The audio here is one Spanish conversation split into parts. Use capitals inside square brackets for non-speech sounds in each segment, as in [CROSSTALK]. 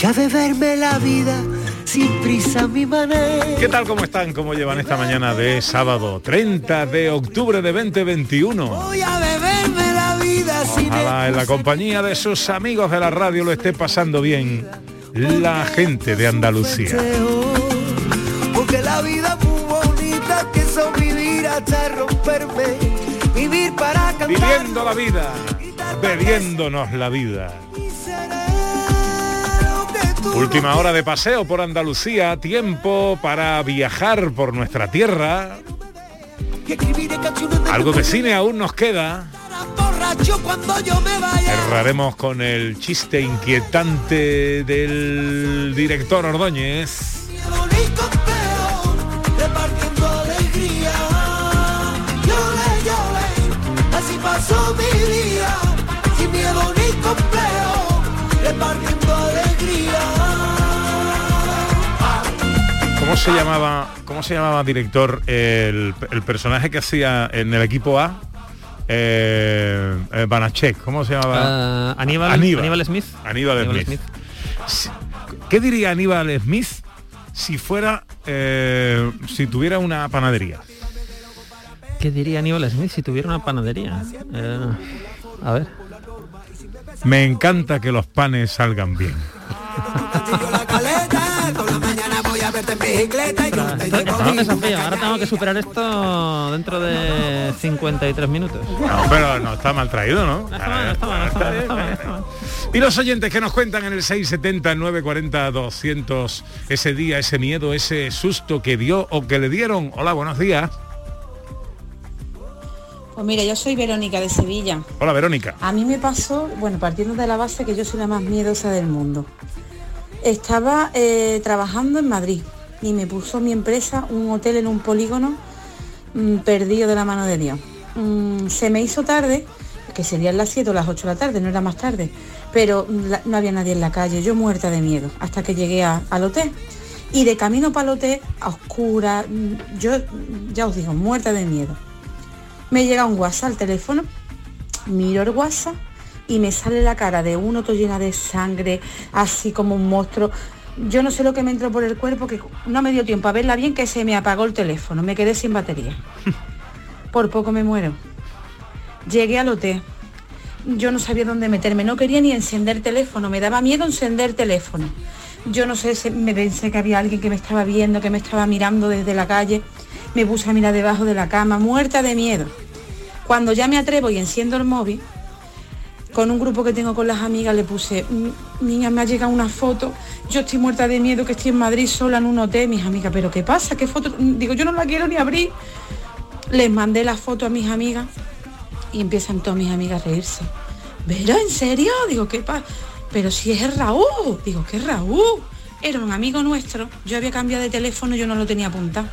Voy a beberme la vida sin prisa mi manera. ¿Qué tal? ¿Cómo están? ¿Cómo llevan esta mañana de sábado 30 de octubre de 2021? Voy a beberme la vida sin Ojalá en la compañía de sus amigos de la radio lo esté pasando bien la gente de Andalucía. Porque la vida muy bonita que son vivir hasta romperme. Vivir para cantar. Viviendo la vida, bebiéndonos la vida. Última hora de paseo por Andalucía, tiempo para viajar por nuestra tierra. Algo de cine aún nos queda. Cerraremos con el chiste inquietante del director Ordóñez. Sin miedo ni complejo, repartiendo se llamaba, cómo se llamaba director el, el personaje que hacía en el equipo A? Eh, eh, Banachek, ¿cómo se llamaba? Ah, Aníbal, Aníbal. Aníbal Smith. Aníbal Aníbal Smith. ¿Qué diría Aníbal Smith si fuera, eh, si tuviera una panadería? ¿Qué diría Aníbal Smith si tuviera una panadería? Eh, a ver. Me encanta que los panes salgan bien. [LAUGHS] bicicleta y es un desafío. Ahora tengo que superar esto dentro de 53 minutos. No, pero no está mal traído, ¿no? No está mal, no está mal, no está mal, no está mal, no está mal. Y los oyentes que nos cuentan en el 670 940 200 ese día, ese miedo, ese susto que dio o que le dieron. Hola, buenos días. Pues mira, yo soy Verónica de Sevilla. Hola, Verónica. A mí me pasó, bueno, partiendo de la base que yo soy la más miedosa del mundo. Estaba eh, trabajando en Madrid y me puso mi empresa un hotel en un polígono mm, perdido de la mano de Dios. Mm, se me hizo tarde, que serían las 7 o las 8 de la tarde, no era más tarde, pero no había nadie en la calle, yo muerta de miedo, hasta que llegué a- al hotel. Y de camino para el hotel, a oscura, mm, yo ya os digo, muerta de miedo. Me llega un WhatsApp al teléfono, miro el WhatsApp y me sale la cara de uno todo llena de sangre, así como un monstruo. Yo no sé lo que me entró por el cuerpo, que no me dio tiempo a verla bien, que se me apagó el teléfono, me quedé sin batería. [LAUGHS] Por poco me muero. Llegué al hotel. Yo no sabía dónde meterme, no quería ni encender teléfono, me daba miedo encender teléfono. Yo no sé, me pensé que había alguien que me estaba viendo, que me estaba mirando desde la calle. Me puse a mirar debajo de la cama, muerta de miedo. Cuando ya me atrevo y enciendo el móvil, con un grupo que tengo con las amigas le puse, "Mm, niña, me ha llegado una foto, yo estoy muerta de miedo, que estoy en Madrid sola en un hotel, mis amigas, pero ¿qué pasa? ¿Qué foto? Digo, yo no la quiero ni abrir. Les mandé la foto a mis amigas y empiezan todas mis amigas a reírse. ¿Pero en serio? Digo, ¿qué pasa? Pero si es Raúl. Digo, ¿qué Raúl? Era un amigo nuestro. Yo había cambiado de teléfono, yo no lo tenía apuntado.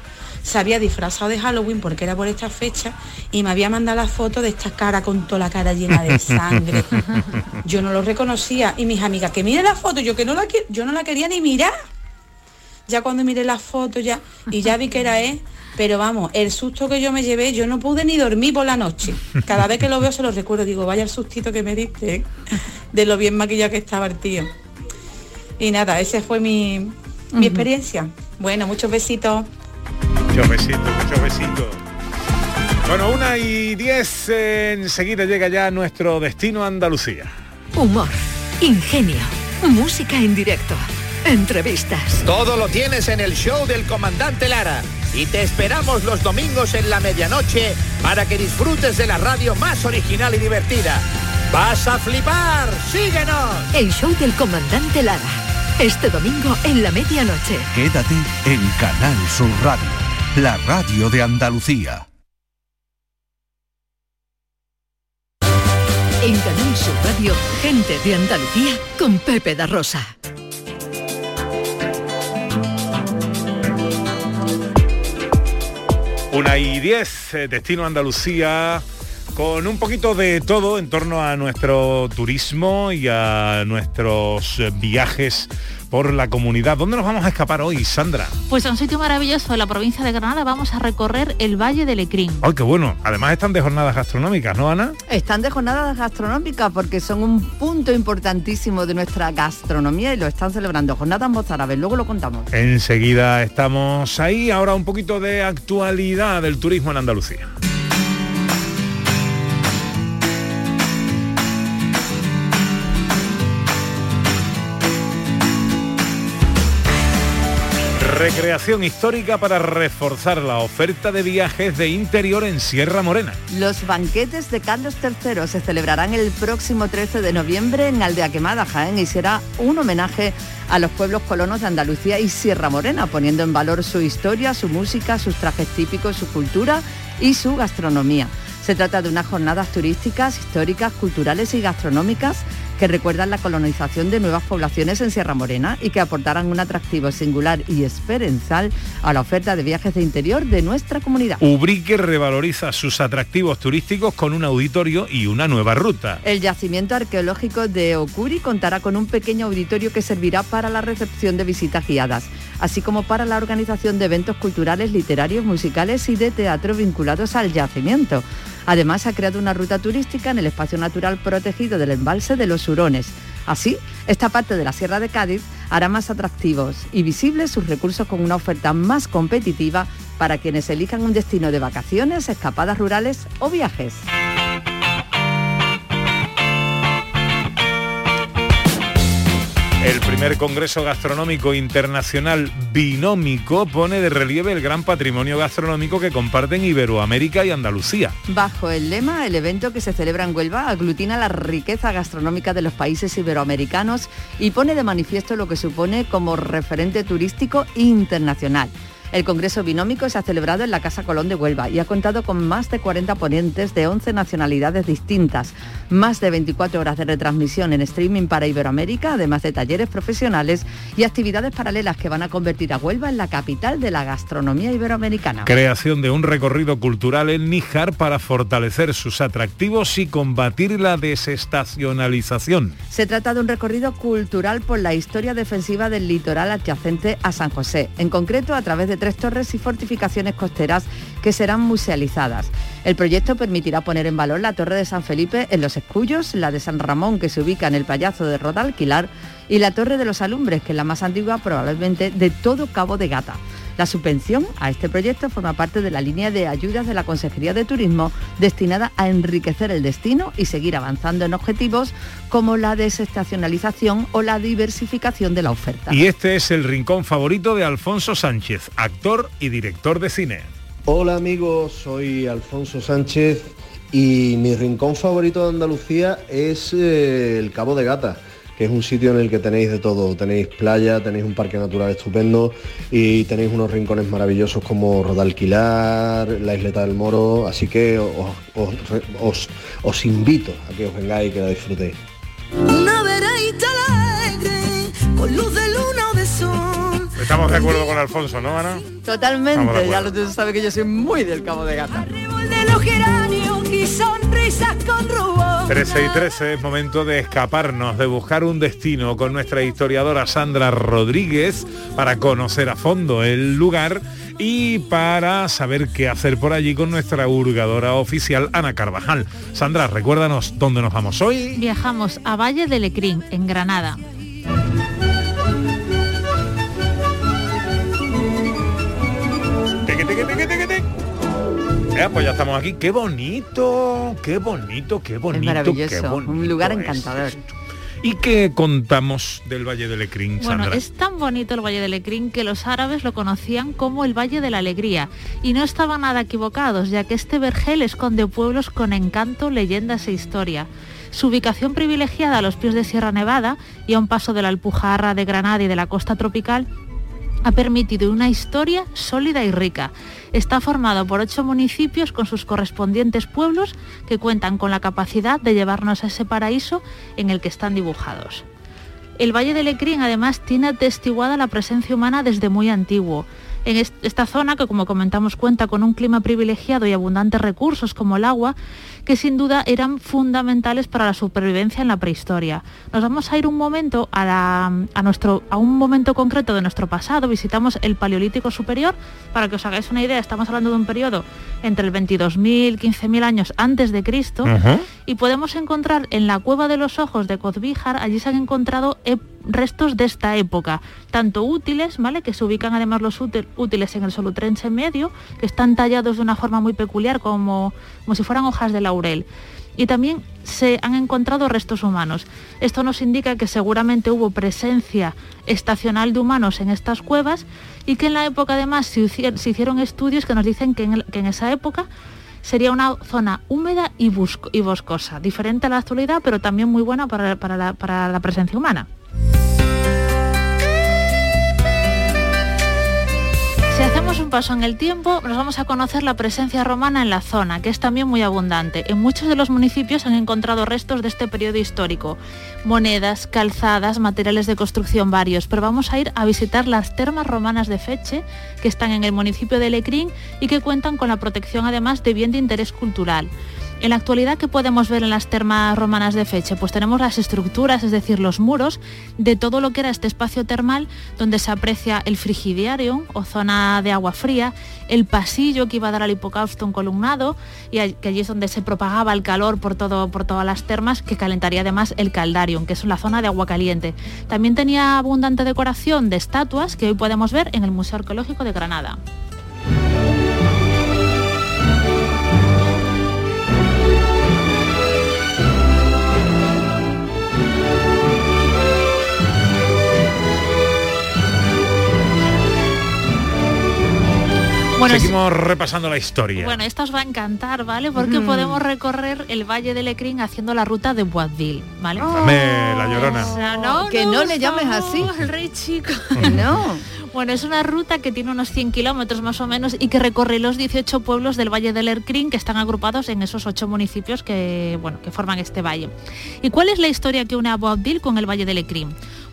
Se había disfrazado de Halloween porque era por esta fecha y me había mandado la foto de esta cara con toda la cara llena de sangre. [LAUGHS] Yo no lo reconocía y mis amigas, que mire la foto, yo que no la yo no la quería ni mirar. Ya cuando miré la foto ya y ya vi que era él, pero vamos, el susto que yo me llevé, yo no pude ni dormir por la noche. Cada vez que lo veo se lo recuerdo, digo, vaya el sustito que me diste, ¿eh? de lo bien maquillado que estaba el tío. Y nada, esa fue mi, mi experiencia. Bueno, muchos besitos. Muchos besitos, muchos besitos. Bueno, una y diez, eh, enseguida llega ya nuestro destino a Andalucía. Humor, ingenio, música en directo, entrevistas. Todo lo tienes en el show del comandante Lara. Y te esperamos los domingos en la medianoche para que disfrutes de la radio más original y divertida. ¡Vas a flipar! ¡Síguenos! El show del comandante Lara. Este domingo en la medianoche. Quédate en Canal Sur Radio, la radio de Andalucía. En Canal Sur Radio, gente de Andalucía con Pepe da Rosa. Una y diez, eh, destino Andalucía, con un poquito de todo en torno a nuestro turismo y a nuestros eh, viajes por la comunidad. ¿Dónde nos vamos a escapar hoy, Sandra? Pues a un sitio maravilloso de la provincia de Granada vamos a recorrer el Valle del Lecrín. ¡Ay, qué bueno! Además están de jornadas gastronómicas, ¿no, Ana? Están de jornadas gastronómicas porque son un punto importantísimo de nuestra gastronomía y lo están celebrando. Jornadas mozárabes, luego lo contamos. Enseguida estamos ahí. Ahora un poquito de actualidad del turismo en Andalucía. Recreación histórica para reforzar la oferta de viajes de interior en Sierra Morena. Los banquetes de Carlos III se celebrarán el próximo 13 de noviembre en Aldea Quemada, Jaén, y será un homenaje a los pueblos colonos de Andalucía y Sierra Morena, poniendo en valor su historia, su música, sus trajes típicos, su cultura y su gastronomía. Se trata de unas jornadas turísticas, históricas, culturales y gastronómicas que recuerdan la colonización de nuevas poblaciones en Sierra Morena y que aportarán un atractivo singular y experiencial a la oferta de viajes de interior de nuestra comunidad. Ubrique revaloriza sus atractivos turísticos con un auditorio y una nueva ruta. El yacimiento arqueológico de Ocuri contará con un pequeño auditorio que servirá para la recepción de visitas guiadas, así como para la organización de eventos culturales, literarios, musicales y de teatro vinculados al yacimiento. Además, ha creado una ruta turística en el espacio natural protegido del embalse de los Hurones. Así, esta parte de la Sierra de Cádiz hará más atractivos y visibles sus recursos con una oferta más competitiva para quienes elijan un destino de vacaciones, escapadas rurales o viajes. El primer Congreso Gastronómico Internacional Binómico pone de relieve el gran patrimonio gastronómico que comparten Iberoamérica y Andalucía. Bajo el lema, el evento que se celebra en Huelva aglutina la riqueza gastronómica de los países iberoamericanos y pone de manifiesto lo que supone como referente turístico internacional. El Congreso Binómico se ha celebrado en la Casa Colón de Huelva y ha contado con más de 40 ponentes de 11 nacionalidades distintas, más de 24 horas de retransmisión en streaming para Iberoamérica, además de talleres profesionales y actividades paralelas que van a convertir a Huelva en la capital de la gastronomía iberoamericana. Creación de un recorrido cultural en Níjar para fortalecer sus atractivos y combatir la desestacionalización. Se trata de un recorrido cultural por la historia defensiva del litoral adyacente a San José, en concreto a través de tres torres y fortificaciones costeras que serán musealizadas. El proyecto permitirá poner en valor la Torre de San Felipe en Los Escullos, la de San Ramón que se ubica en el Payazo de Rodalquilar y la Torre de los Alumbres, que es la más antigua probablemente de todo Cabo de Gata. La subvención a este proyecto forma parte de la línea de ayudas de la Consejería de Turismo destinada a enriquecer el destino y seguir avanzando en objetivos como la desestacionalización o la diversificación de la oferta. Y este es el rincón favorito de Alfonso Sánchez, actor y director de cine. Hola amigos, soy Alfonso Sánchez y mi rincón favorito de Andalucía es eh, el Cabo de Gata que es un sitio en el que tenéis de todo. Tenéis playa, tenéis un parque natural estupendo y tenéis unos rincones maravillosos como Rodalquilar, la Isleta del Moro, así que os, os- os- os invito a que os vengáis y que la disfrutéis. Una vereita alegre, con luz de luna o de sol. Estamos de acuerdo con Alfonso, ¿no, Ana? Totalmente, ya lo tú sabes que yo soy muy del Cabo de Gata. De los geranios y sonrisas con rubor. 13 y 13 es momento de escaparnos, de buscar un destino con nuestra historiadora Sandra Rodríguez para conocer a fondo el lugar y para saber qué hacer por allí con nuestra hurgadora oficial Ana Carvajal. Sandra, recuérdanos dónde nos vamos hoy. Viajamos a Valle del Lecrín, en Granada. Pues ya estamos aquí. Qué bonito, qué bonito, qué bonito. es maravilloso, qué bonito un lugar es encantador. ¿Y qué contamos del Valle del Lecrín, Bueno, es tan bonito el Valle del Lecrín que los árabes lo conocían como el Valle de la Alegría. Y no estaban nada equivocados, ya que este vergel esconde pueblos con encanto, leyendas e historia. Su ubicación privilegiada a los pies de Sierra Nevada y a un paso de la Alpujarra de Granada y de la costa tropical ha permitido una historia sólida y rica. Está formado por ocho municipios con sus correspondientes pueblos que cuentan con la capacidad de llevarnos a ese paraíso en el que están dibujados. El Valle de Lecrín además tiene atestiguada la presencia humana desde muy antiguo. En esta zona, que como comentamos cuenta con un clima privilegiado y abundantes recursos como el agua, que sin duda eran fundamentales para la supervivencia en la prehistoria. Nos vamos a ir un momento a, nuestro, a un momento concreto de nuestro pasado, visitamos el Paleolítico Superior, para que os hagáis una idea, estamos hablando de un periodo entre el 22.000, 15.000 años antes de Cristo, y podemos encontrar en la Cueva de los Ojos de Cozbíjar, allí se han encontrado restos de esta época, tanto útiles, ¿vale? Que se ubican además los útiles en el solutrense medio, que están tallados de una forma muy peculiar, como, como si fueran hojas de Y también se han encontrado restos humanos. Esto nos indica que seguramente hubo presencia estacional de humanos en estas cuevas y que en la época además se hicieron estudios que nos dicen que en, esa época sería una zona húmeda y, boscosa, diferente a la actualidad, pero también muy buena para la presencia humana. Hacemos un paso en el tiempo, nos vamos a conocer la presencia romana en la zona, que es también muy abundante. En muchos de los municipios han encontrado restos de este periodo histórico, monedas, calzadas, materiales de construcción varios, pero vamos a ir a visitar las termas romanas de Feche, que están en el municipio de Lecrín y que cuentan con la protección además de bien de interés cultural. En la actualidad, ¿qué podemos ver en las termas romanas de Feche? Pues tenemos las estructuras, es decir, los muros de todo lo que era este espacio termal donde se aprecia el frigidiarium o zona de agua fría, el pasillo que iba a dar al hipocausto columnado y que allí es donde se propagaba el calor por, todo, por todas las termas que calentaría además el que es la zona de agua caliente. También tenía abundante decoración de estatuas que hoy podemos ver en el Museo Arqueológico de Granada. Seguimos repasando la historia. Bueno, esto os va a encantar, ¿vale? Porque podemos recorrer el Valle de Lecrín haciendo la ruta de Boisville, ¿vale? Dame la llorona. no, que no, le llames así. El rey chico. [LAUGHS] no. [LAUGHS] Bueno, es una ruta que tiene unos 100 kilómetros más o menos y que recorre los 18 pueblos del Valle de Lecrín que están agrupados en esos ocho municipios que, bueno, que forman este valle. ¿Y cuál es la historia que une a Boisville con el Valle de Lecrín?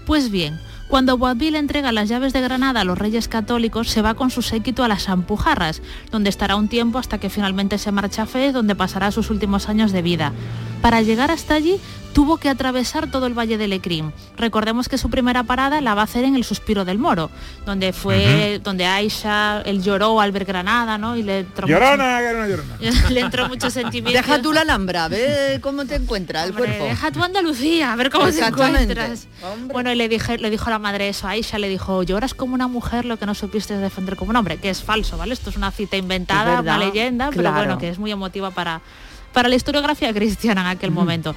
Pues bien, cuando Boabdil entrega las llaves de Granada a los reyes católicos, se va con su séquito a las Ampujarras, donde estará un tiempo hasta que finalmente se marcha a Fez, donde pasará sus últimos años de vida. Para llegar hasta allí tuvo que atravesar todo el Valle de Lecrín. Recordemos que su primera parada la va a hacer en el Suspiro del Moro, donde fue, donde Aisha, él lloró al ver Granada, ¿no? Y le entró llorona, mucho, llorona. [LAUGHS] le entró mucho sentimiento. Deja tú la Alhambra, ve cómo te encuentras el cuerpo. Deja tú Andalucía, a ver cómo te encuentras. Bueno, y le dije, le dijo a la madre eso, Aisha le dijo, lloras como una mujer lo que no supiste defender como un hombre, que es falso, ¿vale? Esto es una cita inventada, una leyenda, pero bueno, que es muy emotiva para, para la historiografía cristiana en aquel momento.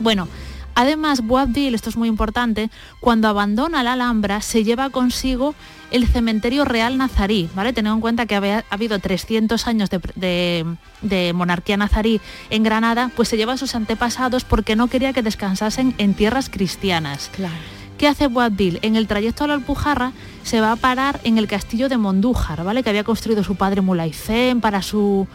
Bueno, Además, Boabdil, esto es muy importante, cuando abandona la Alhambra se lleva consigo el cementerio real nazarí, ¿vale? Teniendo en cuenta que había habido 300 años de, monarquía nazarí en Granada, pues se lleva a sus antepasados porque no quería que descansasen en tierras cristianas. Claro. ¿Qué hace Boabdil? En el trayecto a la Alpujarra se va a parar en el castillo de Mondújar, ¿vale? Que había construido su padre Mulaicén para su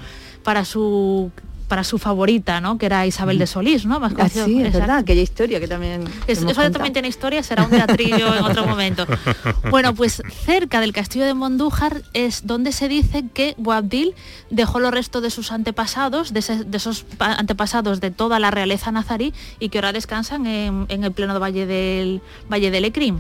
para su para su favorita, ¿no? Que era Isabel de Solís, ¿no? Más ah, sí, es verdad, aquella historia que también... eso también tiene historia, será un teatrillo en otro momento. [LAUGHS] Bueno, pues cerca del castillo de Mondújar es donde se dice que Boabdil dejó los restos de sus antepasados, de, esos antepasados de toda la realeza nazarí y que ahora descansan en, el pleno valle del Valle del Ecrim.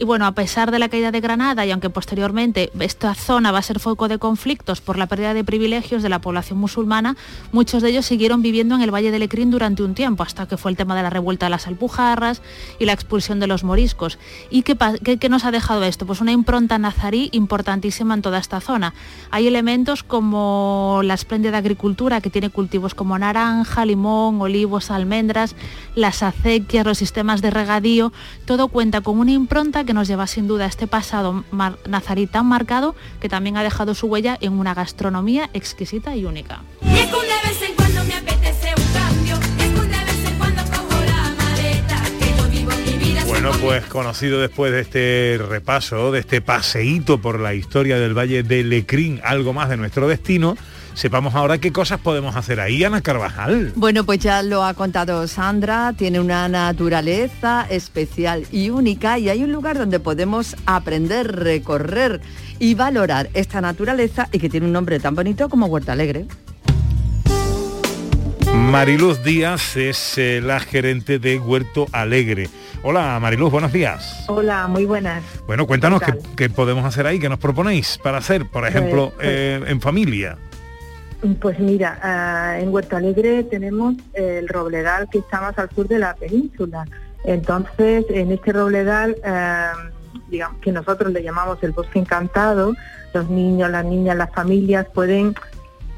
Y bueno, a pesar de la caída de Granada y aunque posteriormente esta zona va a ser foco de conflictos por la pérdida de privilegios de la población musulmana, muchos de ellos siguieron viviendo en el Valle del Ecrín durante un tiempo, hasta que fue el tema de la revuelta de las Alpujarras y la expulsión de los moriscos. ¿Y qué, qué nos ha dejado esto? Pues una impronta nazarí importantísima en toda esta zona. Hay elementos como la espléndida agricultura que tiene cultivos como naranja, limón, olivos, almendras, las acequias, los sistemas de regadío, todo cuenta con una impronta que nos lleva sin duda a este pasado nazarí tan marcado que también ha dejado su huella en una gastronomía exquisita y única. Bueno, Bueno, pues conocido después de este repaso, de este paseíto por la historia del Valle de Lecrín, algo más de nuestro destino, sepamos ahora qué cosas podemos hacer ahí, Ana Carvajal. Bueno, pues ya lo ha contado Sandra, tiene una naturaleza especial y única y hay un lugar donde podemos aprender, recorrer y valorar esta naturaleza y que tiene un nombre tan bonito como Huerta Alegre. Mariluz Díaz es eh, la gerente de Huerto Alegre. Hola Mariluz, buenos días. Hola, muy buenas. Bueno, cuéntanos ¿Qué qué, tal? qué podemos hacer ahí, qué nos proponéis para hacer, por ejemplo, pues- eh, en familia. Pues mira, ah, en Huerto Alegre tenemos el robledal que está más al sur de la península. Entonces, en este robledal, ah, digamos que nosotros le llamamos el bosque encantado, los niños, las niñas, las familias pueden,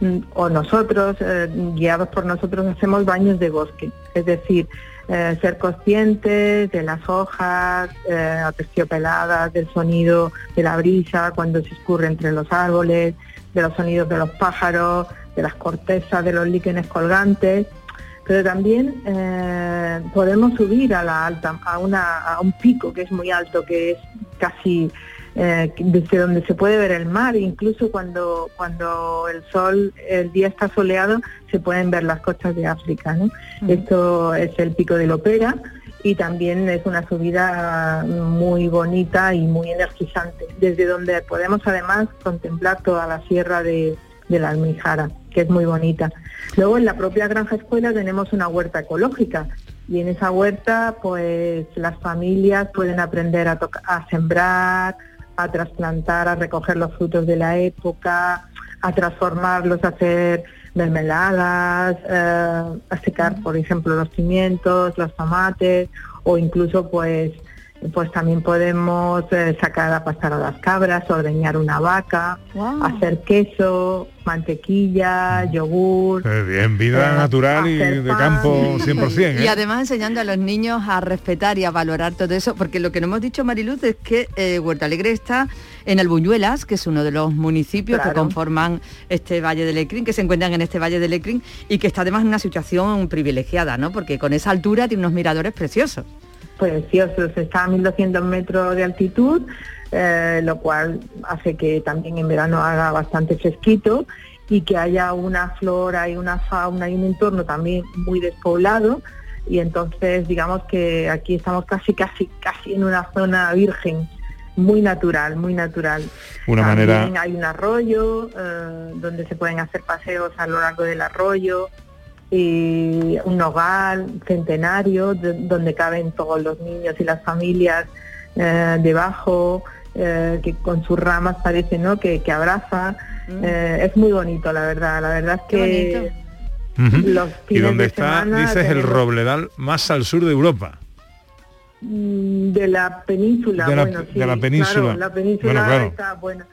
mm, o nosotros, eh, guiados por nosotros, hacemos baños de bosque. Es decir, eh, ser conscientes de las hojas eh, aterciopeladas, del sonido de la brisa cuando se escurre entre los árboles, de los sonidos de los pájaros, de las cortezas, de los líquenes colgantes, pero también eh, podemos subir a la alta, a, una, a un pico que es muy alto, que es casi eh, desde donde se puede ver el mar, incluso cuando, cuando el sol, el día está soleado, se pueden ver las costas de África. ¿no? Esto es el pico de Lopera y también es una subida muy bonita y muy energizante, desde donde podemos además contemplar toda la sierra de, de la Almijara, que es muy bonita. Luego en la propia granja escuela tenemos una huerta ecológica y en esa huerta pues las familias pueden aprender a, a sembrar, a trasplantar, a recoger los frutos de la época, a transformarlos, a hacer mermeladas, eh, a secar, por ejemplo, los pimientos, los tomates, o incluso pues pues también podemos eh, sacar a pastar a las cabras, ordeñar una vaca, hacer queso, mantequilla, yogur. Eh, bien, vida eh, natural y de pan. campo 100%. Y ¿eh? además enseñando a los niños a respetar y a valorar todo eso, porque lo que no hemos dicho, Mariluz, es que eh, Huerta Alegre está en Albuñuelas, que es uno de los municipios que conforman este Valle de Lecrín, que se encuentran en este Valle de Lecrín y que está además en una situación privilegiada, ¿no? Porque con esa altura tiene unos miradores preciosos. preciosos, está a 1200 metros de altitud, eh, lo cual hace que también en verano haga bastante fresquito y que haya una flora y una fauna y un entorno también muy despoblado y entonces digamos que aquí estamos casi casi casi en una zona virgen muy natural, muy natural. Una También manera- hay un arroyo eh, donde se pueden hacer paseos a lo largo del arroyo y un hogar centenario de- donde caben todos los niños y las familias eh, debajo, eh, que con sus ramas parece ¿no? que, que abraza. Eh, es muy bonito, la verdad. La verdad es que los Y donde de está, dices, el robledal más al sur de Europa. Mm, de la península, De la- bueno, sí, de la península. claro, la península Bueno, claro. está, bueno,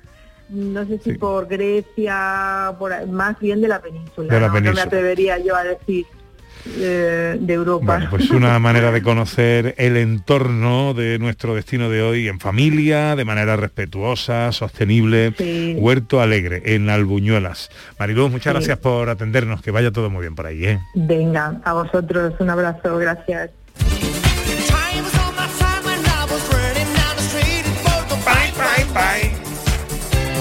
no sé si por Grecia, por más bien de la península, De la ¿no? No península. me atrevería yo a decir eh, de Europa. Bueno, pues una [LAUGHS] manera de conocer el entorno de nuestro destino de hoy en familia, de manera respetuosa, sostenible. Sí. Huerto Alegre, en Albuñuelas. Mariluz, muchas Sí. gracias por atendernos, que vaya todo muy bien por ahí. ¿eh? Venga, a vosotros un abrazo, gracias.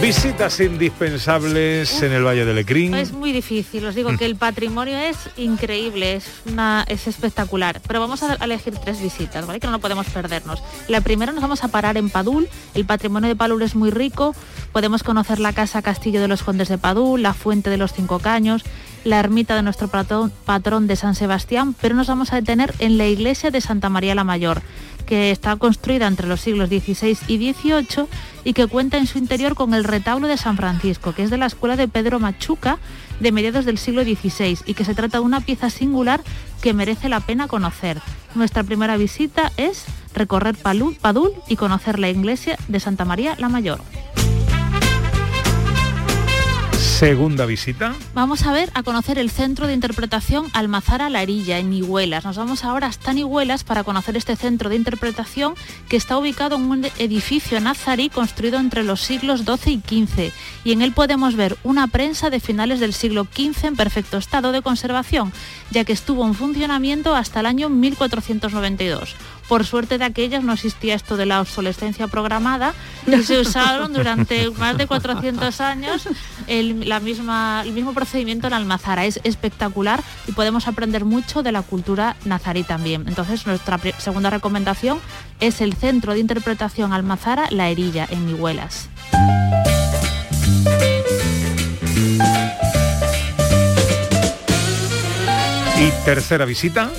Visitas indispensables en el Valle de Lecrín. Es muy difícil, os digo que el patrimonio es increíble, es, una, es espectacular. Pero vamos a elegir tres visitas, ¿vale? Que no podemos perdernos. La primera nos vamos a parar en Padul. El patrimonio de Padul es muy rico. Podemos conocer la casa Castillo de los Condes de Padul, la Fuente de los Cinco Caños, la ermita de nuestro patrón, patrón de San Sebastián, pero nos vamos a detener en la iglesia de Santa María la Mayor que está construida entre los siglos XVI y XVIII y que cuenta en su interior con el retablo de San Francisco, que es de la escuela de Pedro Machuca de mediados del siglo XVI y que se trata de una pieza singular que merece la pena conocer. Nuestra primera visita es recorrer Padul y conocer la iglesia de Santa María la Mayor. Segunda visita. Vamos a ver, a conocer el centro de interpretación Almazara La Arilla, en Nihuelas. Nos vamos ahora hasta Nihuelas para conocer este centro de interpretación que está ubicado en un edificio nazarí construido entre los siglos XII y XV. Y en él podemos ver una prensa de finales del siglo XV en perfecto estado de conservación, ya que estuvo en funcionamiento hasta el año 1492. Por suerte de aquellas no existía esto de la obsolescencia programada y se [LAUGHS] usaron durante más de 400 años el, la misma, el mismo procedimiento en Almazara. Es espectacular y podemos aprender mucho de la cultura nazarí también. Entonces nuestra segunda recomendación es el Centro de Interpretación Almazara La Herilla en Mihuelas. Y tercera visita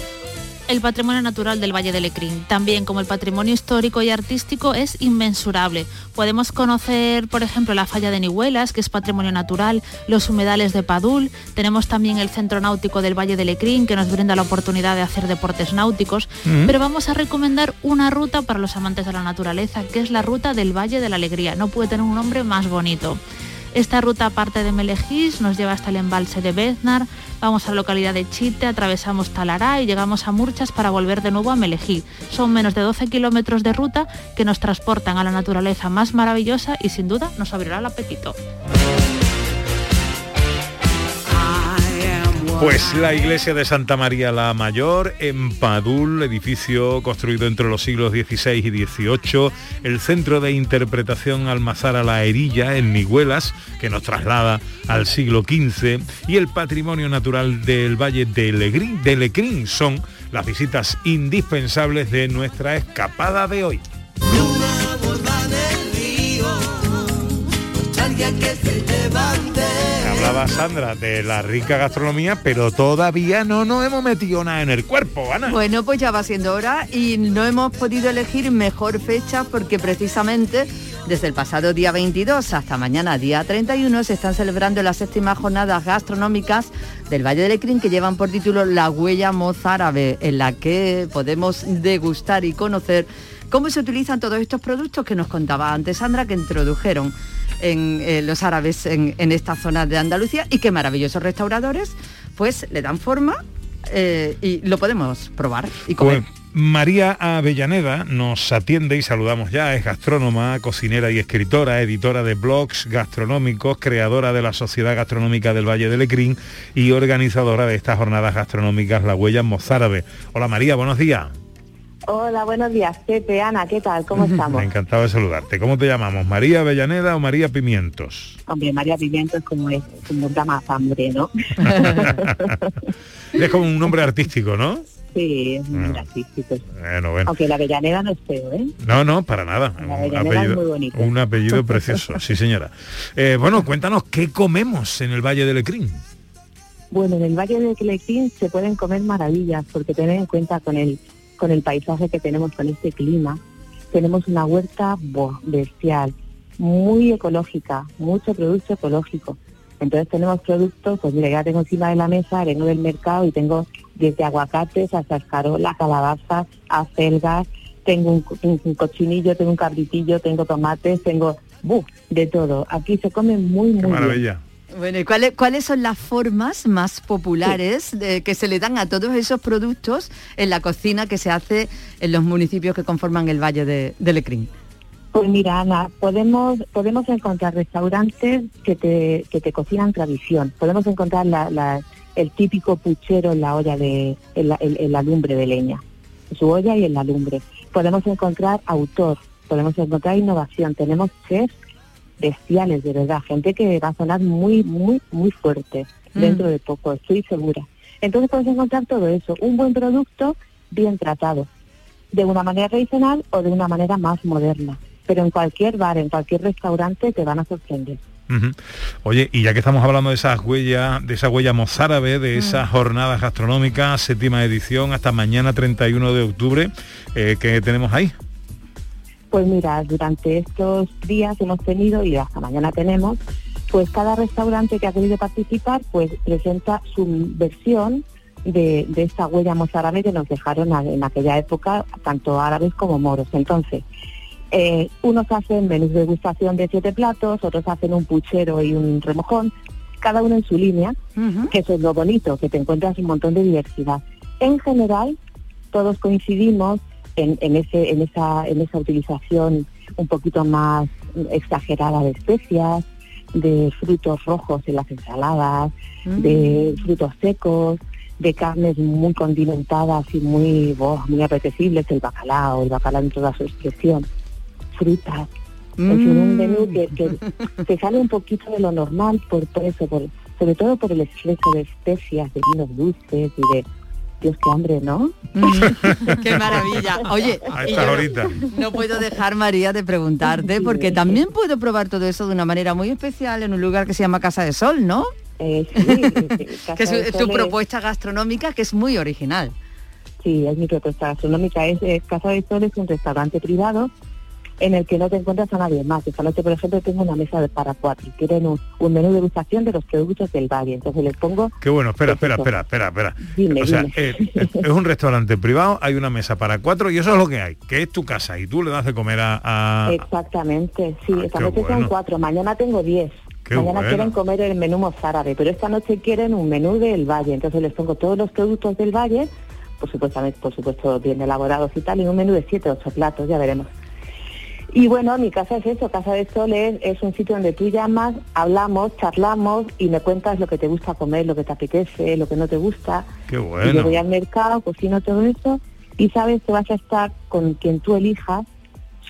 el patrimonio natural del Valle de Lecrín, también como el patrimonio histórico y artístico, es inmensurable. Podemos conocer, por ejemplo, la falla de Nihuelas, que es patrimonio natural, los humedales de Padul, tenemos también el centro náutico del Valle de Lecrín, que nos brinda la oportunidad de hacer deportes náuticos, pero vamos a recomendar una ruta para los amantes de la naturaleza, que es la ruta del Valle de la Alegría. No puede tener un nombre más bonito. Esta ruta parte de Melejís, nos lleva hasta el embalse de Beznar, vamos a la localidad de Chite, atravesamos Talará y llegamos a Murchas para volver de nuevo a Melejí. Son menos de 12 kilómetros de ruta que nos transportan a la naturaleza más maravillosa y sin duda nos abrirá el apetito. Pues la iglesia de Santa María la Mayor en Padul, edificio construido entre los siglos XVI y XVIII, el centro de interpretación Almazara La Herilla en Miguelas, que nos traslada al siglo XV, y el patrimonio natural del Valle de Lecrín, de Lecrín son las visitas indispensables de nuestra escapada de hoy. Hablaba Sandra de la rica gastronomía, pero todavía no nos hemos metido nada en el cuerpo, Ana. Bueno, pues ya va siendo hora y no hemos podido elegir mejor fecha porque precisamente desde el pasado día 22 hasta mañana día 31 se están celebrando las séptimas jornadas gastronómicas del Valle del Lecrín que llevan por título La huella mozárabe, en la que podemos degustar y conocer cómo se utilizan todos estos productos que nos contaba antes Sandra, que introdujeron en eh, los árabes en, esta zona de Andalucía y qué maravillosos restauradores pues le dan forma eh, y lo podemos probar y. Pues, María Avellaneda nos atiende y saludamos ya, es gastrónoma, cocinera y escritora, editora de blogs gastronómicos, creadora de la Sociedad Gastronómica del Valle de Lecrín y organizadora de estas jornadas gastronómicas La Huella Mozárabe. Hola María, buenos días. Hola, buenos días, Pepe, Ana, ¿qué tal? ¿Cómo estamos? Encantado de saludarte. ¿Cómo te llamamos? ¿María Avellaneda o María Pimientos? Hombre, María Pimientos como es, como da más hambre, ¿no? [LAUGHS] es como un nombre artístico, ¿no? Sí, es un nombre artístico. Bueno, bueno. Aunque la Avellaneda no es feo, ¿eh? No, no, para nada. La es muy bonito. Un apellido precioso, sí señora. Eh, bueno, cuéntanos, ¿qué comemos en el Valle de Lecrín? Bueno, en el Valle de Lecrín se pueden comer maravillas, porque tener en cuenta con el con el paisaje que tenemos, con este clima, tenemos una huerta bestial, muy ecológica, mucho producto ecológico. Entonces tenemos productos, pues mira, ya tengo encima de la mesa, vengo del mercado y tengo desde aguacates hasta escarola, calabazas, acelgas, tengo un, cochinillo, tengo un cabritillo, tengo tomates, tengo ¡buf! de todo. Aquí se come muy, muy maravilla. Bueno, ¿y cuáles, cuáles son las formas más populares de, que se le dan a todos esos productos en la cocina que se hace en los municipios que conforman el Valle de, Lecrín? Pues mira, Ana, podemos, podemos encontrar restaurantes que te, que te cocinan tradición. Podemos encontrar el típico puchero en la olla de, en la, lumbre de leña, su olla y en la lumbre. Podemos encontrar autor, podemos encontrar innovación. Tenemos chefs bestiales, de verdad, gente que va a sonar muy, muy, muy fuerte mm. dentro de poco, estoy segura. Entonces puedes encontrar todo eso, un buen producto bien tratado, de una manera tradicional o de una manera más moderna. Pero en cualquier bar, en cualquier restaurante te van a sorprender. Oye, y ya que estamos hablando de esas huellas, de esa huella mozárabe, de mm. esas jornadas gastronómicas, séptima edición, hasta mañana 31 de octubre, eh, ¿qué tenemos ahí? Pues mira, durante estos días hemos tenido, y hasta mañana tenemos, pues cada restaurante que ha querido participar, pues presenta su versión de, esta huella mozárabe que nos dejaron en aquella época, tanto árabes como moros. Entonces, eh, unos hacen menús de degustación de siete platos, otros hacen un puchero y un remojón, cada uno en su línea, que eso es lo bonito, que te encuentras un montón de diversidad. En general, todos coincidimos en, ese, en, esa, en esa utilización un poquito más exagerada de especias, de frutos rojos en las ensaladas, mm. de frutos secos, de carnes muy condimentadas y muy, oh, muy apetecibles, el bacalao, el bacalao en toda su expresión, frutas, en fin, un Mm. menú que, que, [LAUGHS] que sale un poquito de lo normal por, por eso, por, sobre todo por el exceso de especias, de vinos dulces y de, Dios, qué hambre, ¿no? [LAUGHS] Qué maravilla. Oye, y yo no puedo dejar, María, de preguntarte, porque también puedo probar todo eso de una manera muy especial en un lugar que se llama Casa de Sol, ¿no? Eh, sí, sí, [LAUGHS] que es tu propuesta gastronómica que es muy original. Sí, es mi propuesta gastronómica. Es, eh, Casa de Sol es un restaurante privado en el que no te encuentras a nadie más. Esta noche, por ejemplo, tengo una mesa para cuatro. Quieren un, un menú de degustación de los productos del valle. Entonces les pongo... Qué bueno, espera, espera, espera, espera, espera. Dime, o sea, dime. eh, eh, [LAUGHS] es un restaurante privado, hay una mesa para cuatro y eso es lo que hay, que es tu casa y tú le das de comer a... a- Exactamente, sí. esta qué noche bueno. son cuatro. Mañana tengo diez. Qué Mañana quieren comer el menú mozárabe, pero esta noche quieren un menú del valle. Entonces les pongo todos los productos del valle, por supuesto, por supuesto bien elaborados y tal, y un menú de siete, ocho platos, ya veremos. Y bueno, mi casa es eso, Casa de Sol es, es un sitio donde tú llamas, hablamos, charlamos y me cuentas lo que te gusta comer, lo que te apetece, lo que no te gusta. Qué Y yo bueno. voy al mercado, cocino todo eso y sabes que vas a estar con quien tú elijas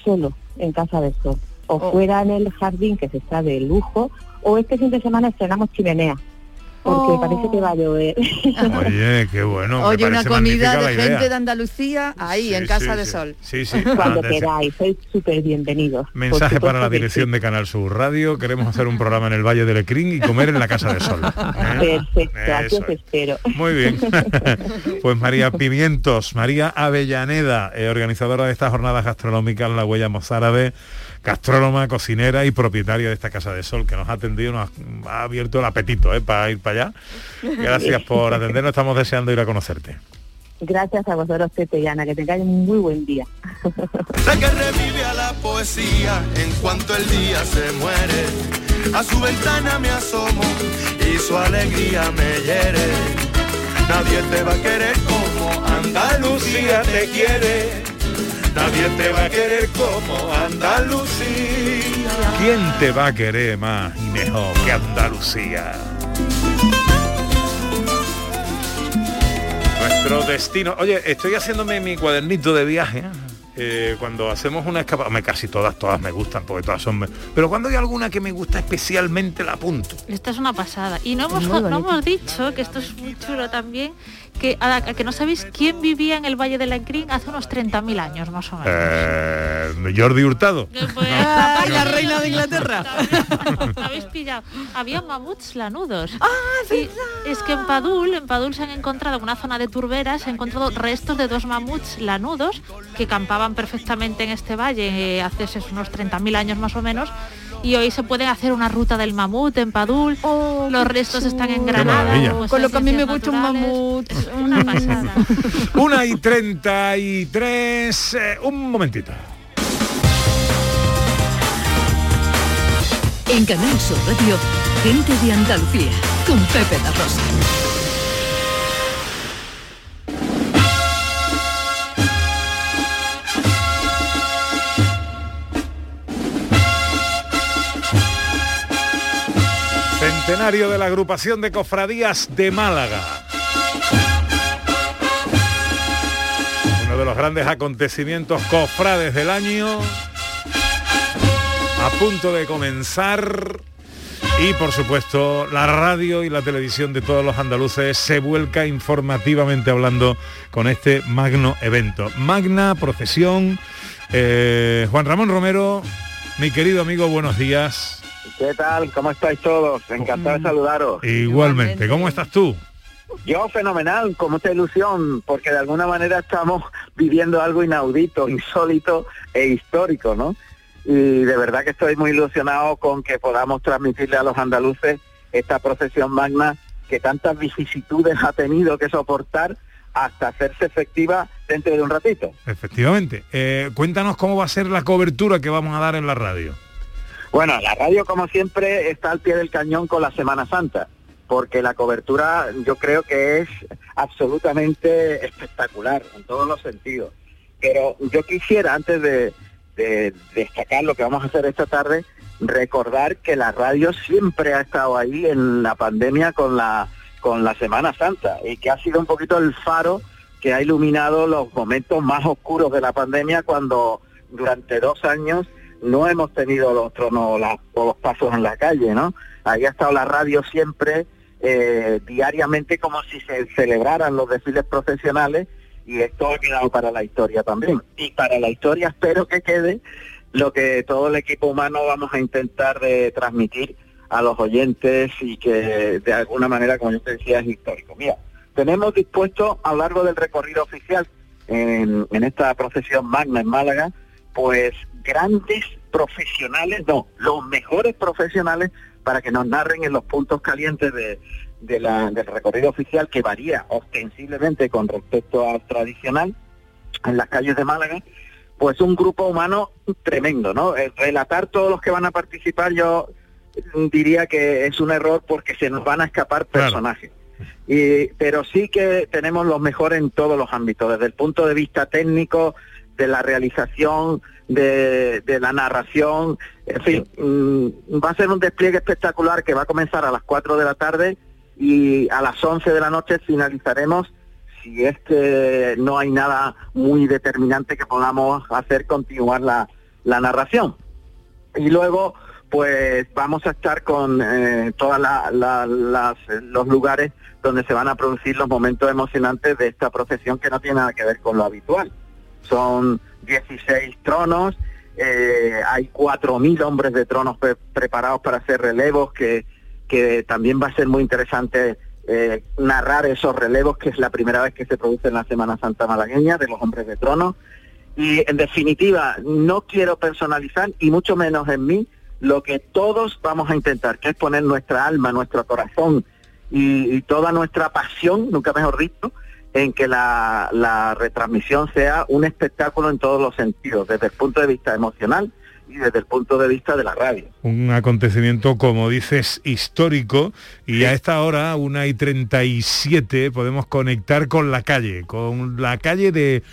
solo en Casa de Sol. O Oh. fuera en el jardín, que se está de lujo, o este fin de semana estrenamos chimenea. Porque Oh. parece que va a llover. [LAUGHS] Oye, qué bueno. me Oye, una comida de gente de Andalucía ahí Sí, en Casa sí, de sí. Sol. Sí, sí. Cuando queráis, sois súper bienvenidos. Mensaje para la dirección de Canal Sur Radio. Queremos hacer un programa en el Valle del Ecrín y comer en la Casa de Sol. [LAUGHS] ¿eh? Perfecto, aquí Eso os es. espero. Muy bien. [LAUGHS] Pues María Pimientos, María Avellaneda, eh, organizadora de estas jornadas gastronómicas La Huella Mozárabe, gastrónoma, cocinera y propietaria de esta Casa de Sol, que nos ha atendido, nos ha, ha abierto el apetito eh, para ir para allá. Gracias [LAUGHS] por atendernos, estamos deseando ir a conocerte. Gracias a vosotros, Pepe y Ana, que tengáis un muy buen día. [LAUGHS] Sé que revive a la poesía en cuanto el día se muere. A su ventana me asomo y su alegría me hiere. Nadie te va a querer como Andalucía te quiere. Nadie te va a querer como Andalucía. ¿Quién te va a querer más y mejor que Andalucía? Nuestro destino. Oye, estoy haciéndome mi cuadernito de viaje. eh, cuando hacemos una escapada, hombre, casi todas, todas me gustan, porque todas son... Pero cuando hay alguna que me gusta especialmente, la apunto. Esta es una pasada. Y no hemos, no hemos dicho, que esto es muy chulo también, que, a, a que no sabéis quién vivía en el Valle de la Incrín hace unos 30.000 años más o menos. Eh, Jordi Hurtado. Ah, la reina de Inglaterra. Habéis pillado. Había mamuts lanudos. Y es que en Padul, en Padul se han encontrado en una zona de turberas, se han encontrado restos de dos mamuts lanudos que campaban perfectamente en este valle eh, hace esos unos 30.000 años más o menos. Y hoy se puede hacer una ruta del mamut en Padul. Los restos están en Granada. Con lo que a mí me gusta un mamut. Es una pasada. [LAUGHS] Una y 33. eh, un momentito. En Canal Sur Radio, gente de Andalucía, con Pepe da Rosa. Centenario de la agrupación de cofradías de Málaga. Uno de los grandes acontecimientos cofrades del año. A punto de comenzar. Y por supuesto, la radio y la televisión de todos los andaluces se vuelca informativamente hablando con este magno evento. Magna procesión. Eh, Juan Ramón Romero, mi querido amigo, buenos días. ¿Qué tal? ¿Cómo estáis todos? Encantado de saludaros. Igualmente, ¿cómo estás tú? Yo fenomenal, con mucha ilusión, porque de alguna manera estamos viviendo algo inaudito, insólito e histórico, ¿no? Y de verdad que estoy muy ilusionado con que podamos transmitirle a los andaluces esta procesión magna que tantas vicisitudes ha tenido que soportar hasta hacerse efectiva dentro de un ratito. Efectivamente. Eh, cuéntanos cómo va a ser la cobertura que vamos a dar en la radio. Bueno, la radio como siempre está al pie del cañón con la Semana Santa, porque la cobertura yo creo que es absolutamente espectacular en todos los sentidos. Pero yo quisiera, antes de, de destacar lo que vamos a hacer esta tarde, recordar que la radio siempre ha estado ahí en la pandemia con la con la Semana Santa y que ha sido un poquito el faro que ha iluminado los momentos más oscuros de la pandemia cuando durante dos años no hemos tenido los tronos o los pasos en la calle, ¿no? Ahí ha estado la radio siempre, eh, diariamente como si se celebraran los desfiles profesionales y esto ha quedado para la historia también. Y para la historia espero que quede lo que todo el equipo humano vamos a intentar de transmitir a los oyentes y que de alguna manera, como yo te decía, es histórico. Mira, tenemos dispuesto a lo largo del recorrido oficial en, en esta procesión magna en Málaga, pues grandes profesionales, no, los mejores profesionales para que nos narren en los puntos calientes de, de la, del recorrido oficial que varía ostensiblemente con respecto al tradicional en las calles de Málaga, pues un grupo humano tremendo, ¿no? El relatar todos los que van a participar yo diría que es un error porque se nos van a escapar personajes. Y, pero sí que tenemos los mejores en todos los ámbitos, desde el punto de vista técnico, de la realización, de, de la narración, en fin, mm, va a ser un despliegue espectacular que va a comenzar a las 4 de la tarde y a las 11 de la noche finalizaremos si es que no hay nada muy determinante que podamos hacer continuar la, la narración. Y luego, pues vamos a estar con eh, todos los lugares donde se van a producir los momentos emocionantes de esta procesión que no tiene nada que ver con lo habitual. Son 16 tronos, eh, hay 4.000 hombres de tronos preparados para hacer relevos que que también va a ser muy interesante eh, narrar esos relevos, que es la primera vez que se produce en la Semana Santa malagueña de los hombres de trono. Y en definitiva, no quiero personalizar, y mucho menos en mí, lo que todos vamos a intentar, que es poner nuestra alma, nuestro corazón y, toda nuestra pasión, nunca mejor dicho, en que la, la retransmisión sea un espectáculo en todos los sentidos, desde el punto de vista emocional, y desde el punto de vista de la radio. Un acontecimiento, como dices, histórico y a esta hora, una y 37, podemos conectar con la calle, con la calle de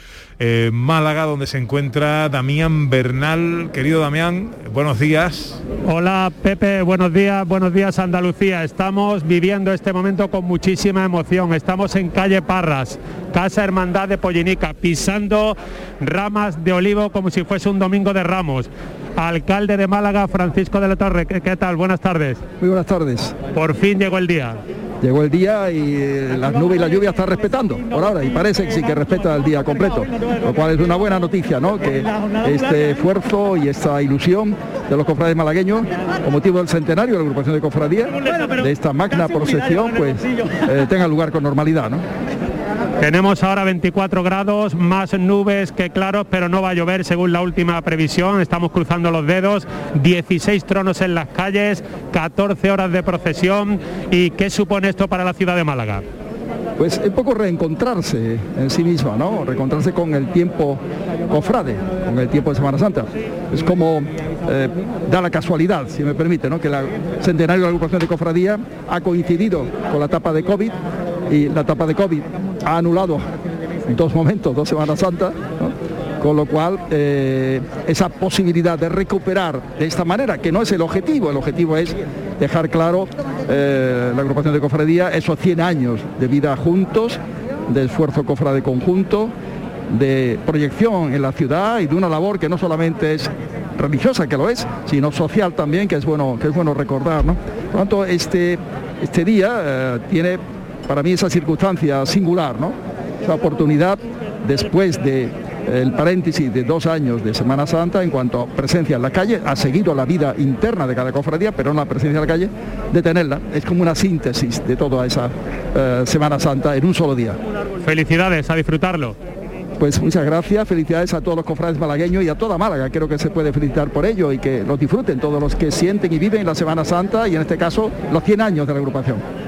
eh, Málaga, donde se encuentra Damián Bernal. Querido Damián, buenos días. Hola Pepe, buenos días, buenos días Andalucía. Estamos viviendo este momento con muchísima emoción. Estamos en calle Parras, Casa Hermandad de Pollinica, pisando ramas de olivo como si fuese un domingo de ramos. Alcalde de Málaga, Francisco de la Torre, ¿qué, tal? Buenas tardes. Muy buenas tardes. Por fin llegó el día llegó el día y eh, las nubes y la lluvia están respetando por ahora y parece que sí que respeta el día completo, lo cual es una buena noticia, ¿no? Que este esfuerzo y esta ilusión de los cofrades malagueños con motivo del centenario de la agrupación de cofradía de esta magna procesión pues eh, tenga lugar con normalidad, ¿no? Tenemos ahora 24 grados, más nubes que claros, pero no va a llover según la última previsión. Estamos cruzando los dedos, 16 tronos en las calles, 14 horas de procesión. ¿Y qué supone esto para la ciudad de Málaga? pues es poco reencontrarse en sí misma, ¿no? Reencontrarse con el tiempo cofrade, con el tiempo de Semana Santa. Es como eh, da la casualidad, si me permite, ¿no? Que el centenario de la agrupación de cofradía ha coincidido con la etapa de COVID y la etapa de COVID ha anulado dos momentos, dos Semanas Santas, con lo cual eh, esa posibilidad de recuperar de esta manera, que no es el objetivo, el objetivo es dejar claro eh, la agrupación de cofradía esos 100 años de vida juntos, de esfuerzo cofrade conjunto, de proyección en la ciudad y de una labor que no solamente es religiosa, que lo es, sino social también, que es bueno, que es bueno recordar. Por lo tanto, este, este día eh, tiene para mí esa circunstancia singular, ¿no? Esa oportunidad después de el paréntesis de dos años de Semana Santa en cuanto a presencia en la calle, ha seguido la vida interna de cada cofradía, pero no la presencia en la calle, de tenerla. Es como una síntesis de toda esa eh, Semana Santa en un solo día. Felicidades, a disfrutarlo. Pues muchas gracias, felicidades a todos los cofrades malagueños y a toda Málaga. Creo que se puede felicitar por ello y que los disfruten todos los que sienten y viven la Semana Santa y en este caso los 100 años de la agrupación.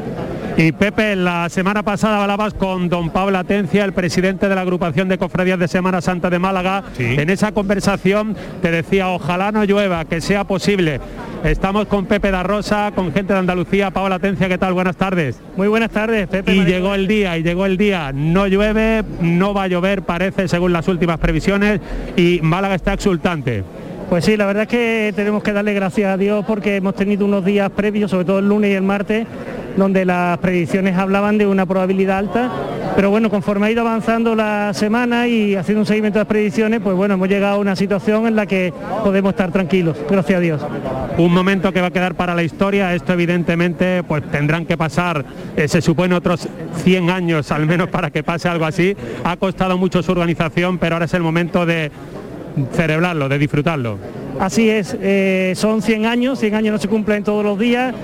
Y Pepe, la semana pasada hablabas con don Pablo Atencia, el presidente de la agrupación de cofradías de Semana Santa de Málaga. En esa conversación te decía, ojalá no llueva, que sea posible. Estamos con Pepe da Rosa, con gente de Andalucía. Pablo Atencia, ¿qué tal? Buenas tardes. Muy buenas tardes, Pepe. Y llegó el día, y llegó el día. No llueve, no va a llover, parece, según las últimas previsiones, y Málaga está exultante. Pues sí, la verdad es que tenemos que darle gracias a Dios porque hemos tenido unos días previos, sobre todo el lunes y el martes, donde las predicciones hablaban de una probabilidad alta, pero bueno, conforme ha ido avanzando la semana y haciendo un seguimiento de las predicciones, pues bueno, hemos llegado a una situación en la que podemos estar tranquilos, gracias a Dios. Un momento que va a quedar para la historia, esto evidentemente pues tendrán que pasar, eh, se supone otros 100 años al menos para que pase algo así. Ha costado mucho su organización, pero ahora es el momento de celebrarlo, de disfrutarlo. Así es, eh, son 100 años, 100 años no se cumplen todos los días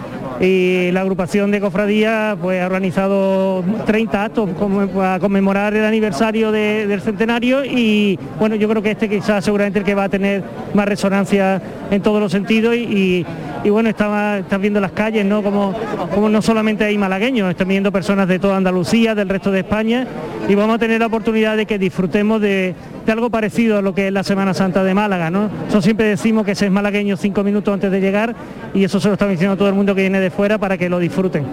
y la agrupación de cofradía pues, ha organizado 30 actos para conmemorar el aniversario de- del centenario y bueno, yo creo que este quizás seguramente el que va a tener más resonancia en todos los sentidos y, bueno, estás viendo las calles, ¿no? Como, como no solamente hay malagueños, están viendo personas de toda Andalucía, del resto de España y vamos a tener la oportunidad de que disfrutemos de, algo parecido a lo que es la Semana Santa de Málaga, ¿no? Nosotros siempre decimos que se es malagueño cinco minutos antes de llegar y eso se lo está diciendo todo el mundo que viene de fuera para que lo disfruten.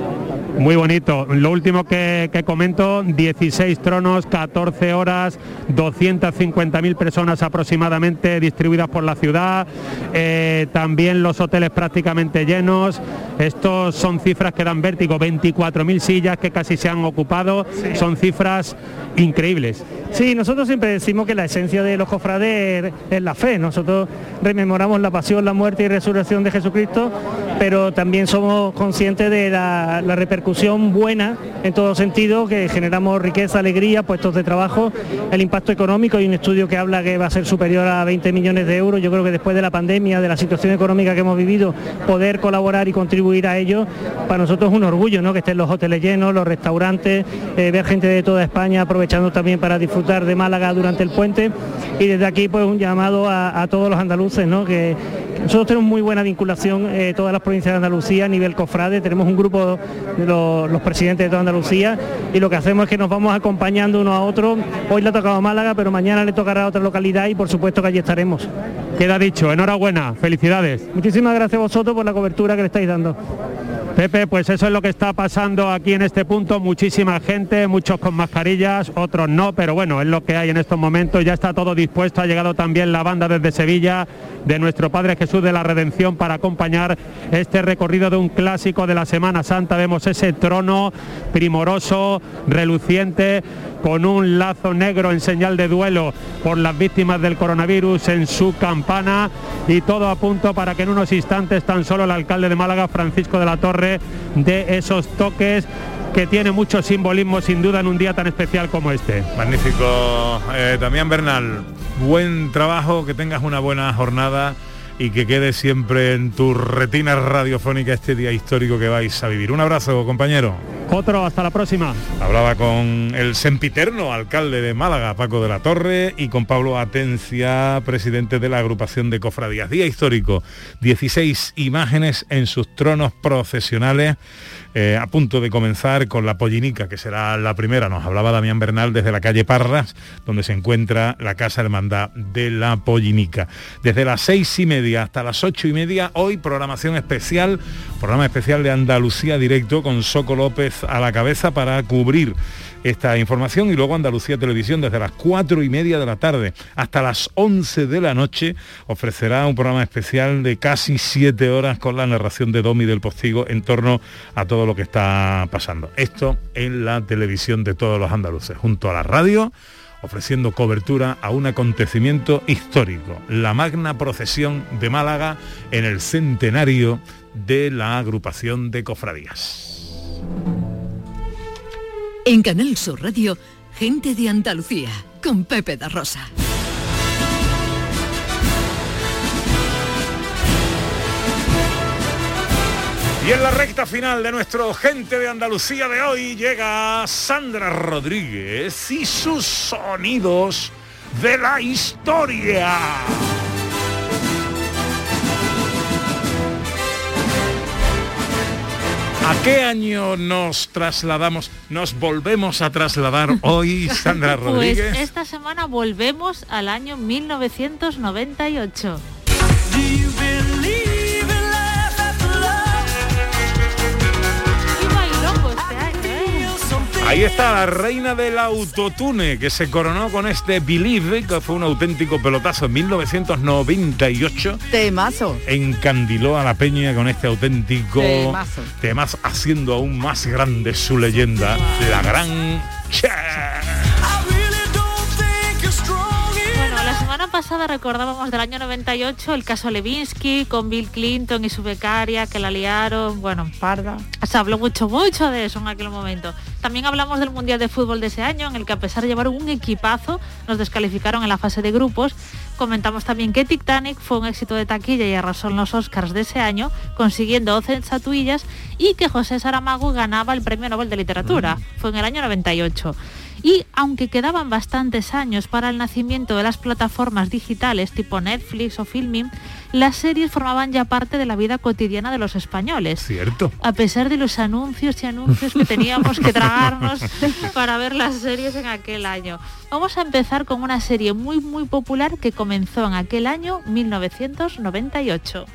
Muy bonito. Lo último que, que comento, 16 tronos, 14 horas, 250.000 personas aproximadamente distribuidas por la ciudad, eh, también los hoteles prácticamente llenos. Estos son cifras que dan vértigo, 24.000 sillas que casi se han ocupado, son cifras increíbles. Sí, nosotros siempre decimos que la esencia de los cofrades es- la fe. Nosotros rememoramos la pasión, la muerte y resurrección de Jesucristo, pero también somos conscientes de la, repercusión buena en todo sentido, que generamos riqueza, alegría, puestos de trabajo, el impacto económico. Hay un estudio que habla que va a ser superior a 20 millones de euros. Yo creo que después de la pandemia, de la situación económica que hemos vivido, poder colaborar y contribuir a ello, para nosotros es un orgullo, ¿no? Que estén los hoteles llenos, los restaurantes, eh, ver gente de toda España aprovechando también para disfrutar de Málaga durante el puente y desde aquí pues un llamado a, a todos los andaluces, ¿no? Que, que nosotros tenemos muy buena vinculación, eh, todas las provincias de Andalucía a nivel cofrade, tenemos un grupo de los, los presidentes de toda Andalucía y lo que hacemos es que nos vamos acompañando uno a otro. Hoy le ha tocado a Málaga, pero mañana le tocará a otra localidad y por supuesto que allí estaremos. Queda dicho, enhorabuena, felicidades. Muchísimas gracias a vosotros por la cobertura que le estáis dando. Pepe, pues eso es lo que está pasando aquí en este punto. Muchísima gente, muchos con mascarillas, otros no, pero bueno, es lo que hay en estos momentos. Ya está todo dispuesto. Ha llegado también la banda desde Sevilla de nuestro Padre Jesús de la Redención para acompañar este recorrido de un clásico de la Semana Santa. Vemos ese trono primoroso, reluciente, con un lazo negro en señal de duelo por las víctimas del coronavirus en su campana y todo a punto para que en unos instantes tan solo el alcalde de Málaga, Francisco de la Torre, dé esos toques que tiene mucho simbolismo sin duda en un día tan especial como este. Magnífico. Eh, Damián Bernal, buen trabajo, que tengas una buena jornada y que quede siempre en tu retina radiofónica este día histórico que vais a vivir. Un abrazo, compañero. Otro, hasta la próxima. Hablaba con el sempiterno alcalde de Málaga, Paco de la Torre, y con Pablo Atencia, presidente de la agrupación de cofradías. Día histórico, 16 imágenes en sus tronos procesionales, eh, a punto de comenzar con la pollinica, que será la primera. Nos hablaba Damián Bernal desde la calle Parras, donde se encuentra la Casa Hermandad de la Pollinica. Desde las seis y media hasta las ocho y media, hoy programación especial, programa especial de Andalucía Directo con Soco López a la cabeza para cubrir esta información y luego Andalucía Televisión desde las cuatro y media de la tarde hasta las 11 de la noche ofrecerá un programa especial de casi siete horas con la narración de Domi del Postigo en torno a todo lo que está pasando. Esto en la televisión de todos los andaluces, junto a la radio ofreciendo cobertura a un acontecimiento histórico, la magna procesión de Málaga en el centenario de la agrupación de cofradías. En Canal Sur Radio, gente de Andalucía, con Pepe da Rosa. Y en la recta final de nuestro Gente de Andalucía de hoy llega Sandra Rodríguez y sus sonidos de la historia. ¿A qué año nos trasladamos, nos volvemos a trasladar [LAUGHS] hoy, Sandra Pues Rodríguez? esta semana volvemos al año 1998. Ahí está la reina del autotune que se coronó con este Believe, que fue un auténtico pelotazo en 1998. Temazo. Encandiló a la peña con este auténtico Temazo. temazo, haciendo aún más grande su leyenda, la gran Cher. Pasada recordábamos del año 98 el caso Levinsky con Bill Clinton y su becaria que la liaron, bueno, parda. Se habló mucho, mucho de eso en aquel momento. También hablamos del Mundial de Fútbol de ese año, en el que a pesar de llevar un equipazo, nos descalificaron en la fase de grupos. Comentamos también que Titanic fue un éxito de taquilla y arrasó en los Oscars de ese año, consiguiendo 12 estatuillas, y que José Saramago ganaba el Premio Nobel de Literatura. Fue en el año 98. Y aunque quedaban bastantes años para el nacimiento de las plataformas digitales tipo Netflix o Filming, las series formaban ya parte de la vida cotidiana de los españoles. Cierto. A pesar de los anuncios y anuncios que teníamos que tragarnos [LAUGHS] para ver las series en aquel año. Vamos a empezar con una serie muy muy popular que comenzó en aquel año 1998.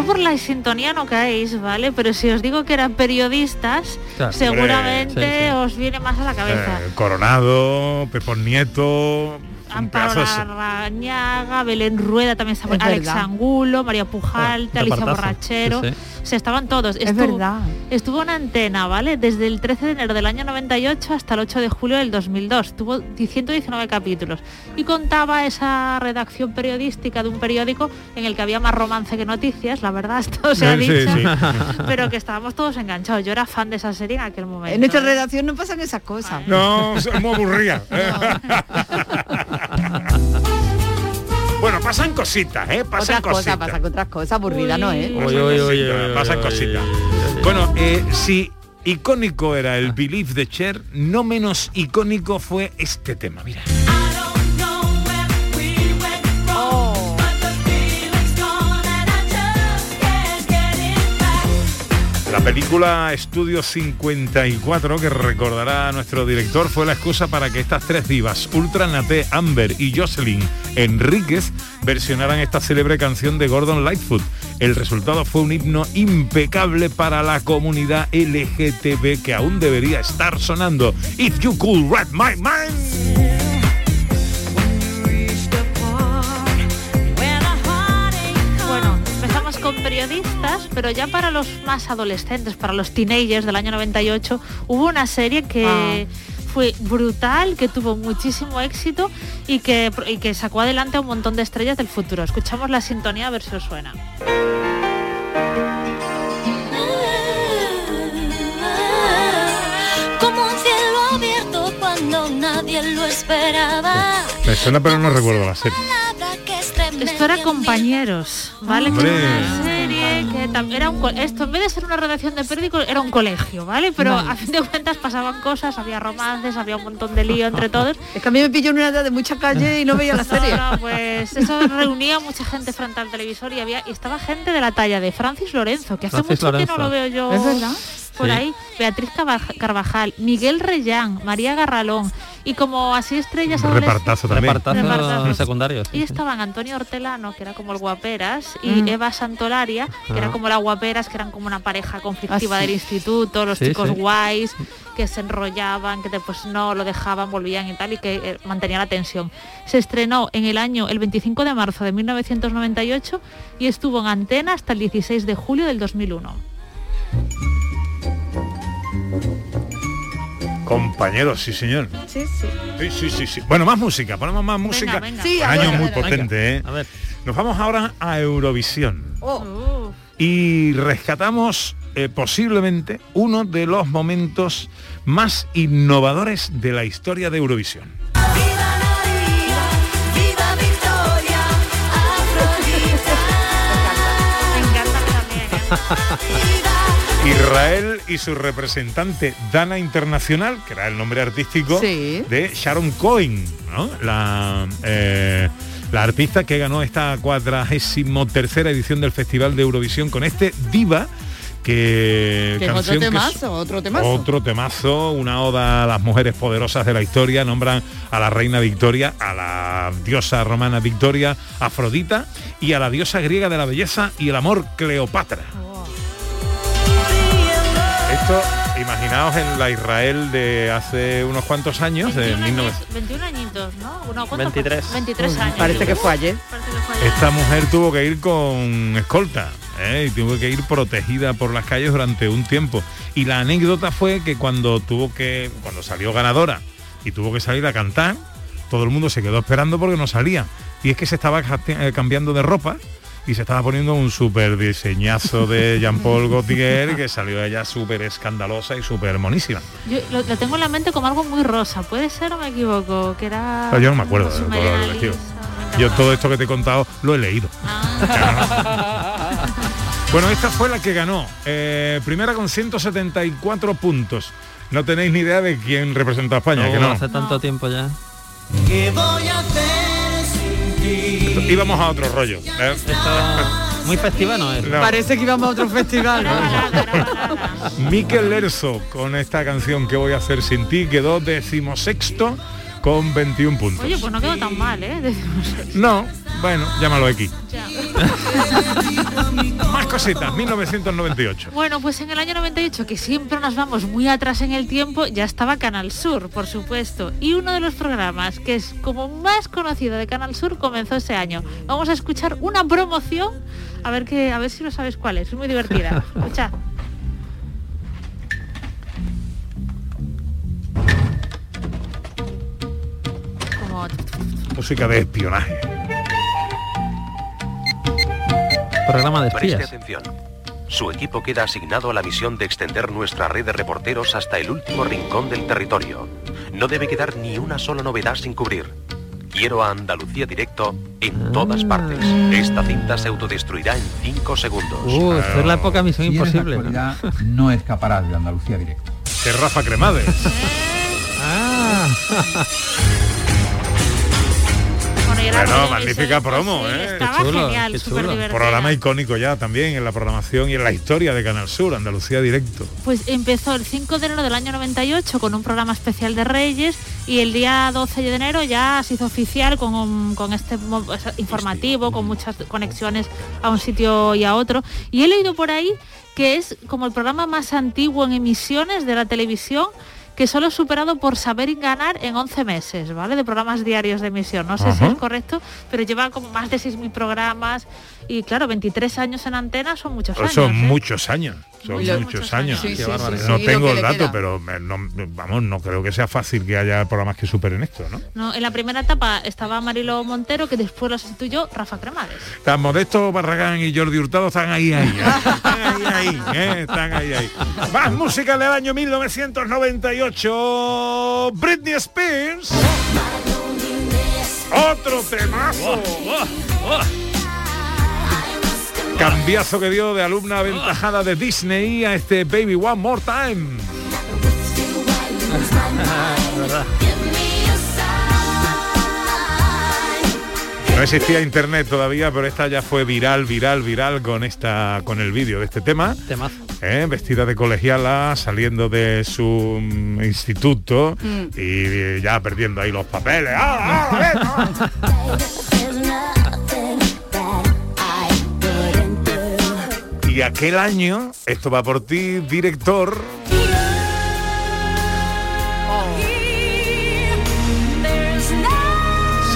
Mejor por la sintonía no caéis, ¿vale? Pero si os digo que eran periodistas, Claro. seguramente Hombre, sí, sí. os viene más a la cabeza. Eh, Coronado, Pepón Nieto, Amparo Larrañaga, Belén Rueda también estaba, Es Alex verdad. Angulo, María Pujalte, Oh, Alicia. Borrachero. Sí, Se estaban todos. Es verdad. Estuvo en antena, ¿vale? Desde el 13 de enero del año 98 hasta el 8 de julio del 2002. Tuvo 119 capítulos. Y contaba esa redacción periodística de un periódico en el que había más romance que noticias, la verdad, [LAUGHS] esto se ha Sí, dicho. sí. [LAUGHS] Pero que estábamos todos enganchados. Yo era fan de esa serie en aquel momento. En nuestra ¿eh? redacción no pasan esas cosas. No, es muy aburrida. [LAUGHS] pasan cositas, ¿eh? Pasan Otras cosas, cositas. pasan otras cosas, aburrida no es. Pasan cositas, pasan cositas. Bueno, eh, si icónico era el Believe de Cher, no menos icónico fue este tema, mira. La película Estudio 54, que recordará nuestro director, fue la excusa para que estas tres divas, Ultra Nate, Amber y Jocelyn Enríquez, versionaran esta célebre canción de Gordon Lightfoot. El resultado fue un himno impecable para la comunidad LGTB que aún debería estar sonando. If you could read my mind. Pero ya para los más adolescentes, para los teenagers del año 98, hubo una serie que fue brutal, que tuvo muchísimo éxito y que, y que sacó adelante a un montón de estrellas del futuro. Escuchamos la sintonía a ver si os suena. Como un cielo abierto cuando nadie lo esperaba. Me suena pero no recuerdo la serie. Esto era compañeros, ¿vale? Hombre. Serie que era un esto en vez de ser una redacción de periódico era un colegio, ¿vale? Pero Vale. a fin de cuentas pasaban cosas, había romances, había un montón de lío entre todos. Es que a mí me pilló en una edad de mucha calle y no veía la serie. No, no, pues eso reunía mucha gente frente al televisor y había y estaba gente de la talla de Francis Lorenzo, que hace Francis mucho que no lo veo yo. ¿Es verdad? Por Sí. ahí, Beatriz Carvaj- Carvajal, Miguel Reyán, María Garralón y como así estrellas Repartazo también. Repartazo Repartazo. secundario. sí, y estaban Antonio Hortelano, que era como el guaperas, y Mm. Eva Santolaria, que era Ah. como la guaperas, que eran como una pareja conflictiva Ah, sí. del instituto, los Sí, chicos sí. guays, que se enrollaban, que después no lo dejaban, volvían y tal, y que eh, mantenía la tensión. Se estrenó en el año, el 25 de marzo de 1998, y estuvo en antena hasta el 16 de julio del 2001. Compañeros, sí señor. Sí, sí. Sí, sí, sí, sí. Bueno, más música, ponemos más música. venga. Sí, Un a año ver, muy potente, ¿eh? A ver. Nos vamos ahora a Eurovisión. Oh, y rescatamos eh, posiblemente uno de los momentos más innovadores de la historia de Eurovisión. Israel y su representante Dana Internacional, que era el nombre artístico Sí. de Sharon Cohen, ¿no? la, eh, la artista que ganó esta cuadragésimo tercera edición del Festival de Eurovisión con este Diva que, otro que temazo, otro temazo. otro temazo, una oda a las mujeres poderosas de la historia, nombran a la reina Victoria, a la diosa romana Victoria, Afrodita y a la diosa griega de la belleza y el amor Cleopatra. Esto, imaginaos en la Israel de hace unos cuantos años, de 1900. 21 añitos, ¿no? No, ¿cuánto 23. fue? 23 Uy, años. parece que fue ayer. Parece que fue ayer. Esta mujer tuvo que ir con escolta ¿eh? y tuvo que ir protegida por las calles durante un tiempo. Y la anécdota fue que cuando tuvo que, cuando salió ganadora y tuvo que salir a cantar, todo el mundo se quedó esperando porque no salía. Y es que se estaba eh, cambiando de ropa y se estaba poniendo un súper diseñazo de Jean-Paul Gaultier que salió ella súper escandalosa y súper monísima. Yo lo, lo tengo en la mente como algo muy rosa. ¿Puede ser o me equivoco? Que era... Pero yo no me acuerdo del color del vestido. Yo todo esto que te he contado lo he leído. Bueno, esta fue la que ganó. Eh, primera con 174 puntos. No tenéis ni idea de quién representa a España, No, que no. hace tanto tiempo ya. ¿Qué voy a hacer sin ti? Íbamos a otro rollo. ¿eh? Muy festival no es. No. Parece que íbamos a otro festival. Miquel Lerzo con esta canción que voy a hacer sin ti quedó decimosexto con 21 puntos. Oye, pues no quedó tan mal, ¿eh? [LAUGHS] No, bueno, llámalo X. Más cositas, 1998. Bueno, pues en el año 98, que siempre nos vamos muy atrás en el tiempo, ya estaba Canal Sur, por supuesto. Y uno de los programas que es como más conocido de Canal Sur comenzó ese año. Vamos a escuchar una promoción, a ver que, a ver si lo sabes cuál es. Es muy divertida. [LAUGHS] Escucha. Como Música de espionaje. Programa de Preste atención. Su equipo queda asignado a la misión de extender nuestra red de reporteros hasta el último rincón del territorio. No debe quedar ni una sola novedad sin cubrir. Quiero a Andalucía directo en todas partes. Esta cinta se autodestruirá en 5 segundos. Uh, es la época Misión Si Imposible. ¿no? no escaparás de Andalucía directo. Que Rafa Cremades. [LAUGHS] Ah. Bueno, magnífica promo, imposible, ¿eh? Estaba genial, súper divertida. Programa icónico ya también en la programación y en la historia de Canal Sur, Andalucía Directo. Pues empezó el 5 de enero del año 98 con un programa especial de Reyes y el día 12 de enero ya se hizo oficial con, un- con este informativo, con muchas conexiones a un sitio y a otro. Y he leído por ahí que es como el programa más antiguo en emisiones de la televisión que solo es superado por Saber y Ganar en 11 meses, ¿vale? De programas diarios de emisión. No sé si es correcto, pero lleva como más de 6.000 programas y claro, 23 años en antena son muchos años. son ¿eh? muchos años, son Muy- muchos, muchos años. años. Sí, Qué sí, sí, barbaridad. sí, no tengo el dato, queda. pero me- no- vamos, no creo que sea fácil que haya programas que superen esto, ¿no? No, en la primera etapa estaba Marilo Montero, que después lo sustituyó Rafa Cremades. Tan Modesto Barragán y Jordi Hurtado están ahí, ahí, ¿eh? [LAUGHS] están ahí, ahí, ¿eh? están ahí, ahí. Más música del año 1998, Britney Spears. Otro temazo. Cambiazo que dio de alumna aventajada de Disney a este Baby One More Time. No existía internet todavía, pero esta ya fue viral, viral, viral con esta, con el vídeo de este tema. Temazo. ¿eh? Vestida de colegiala, saliendo de su mm, instituto Mm. y ya perdiendo ahí los papeles. ¡Ah, ah, [LAUGHS] Y aquel año, esto va por ti, director,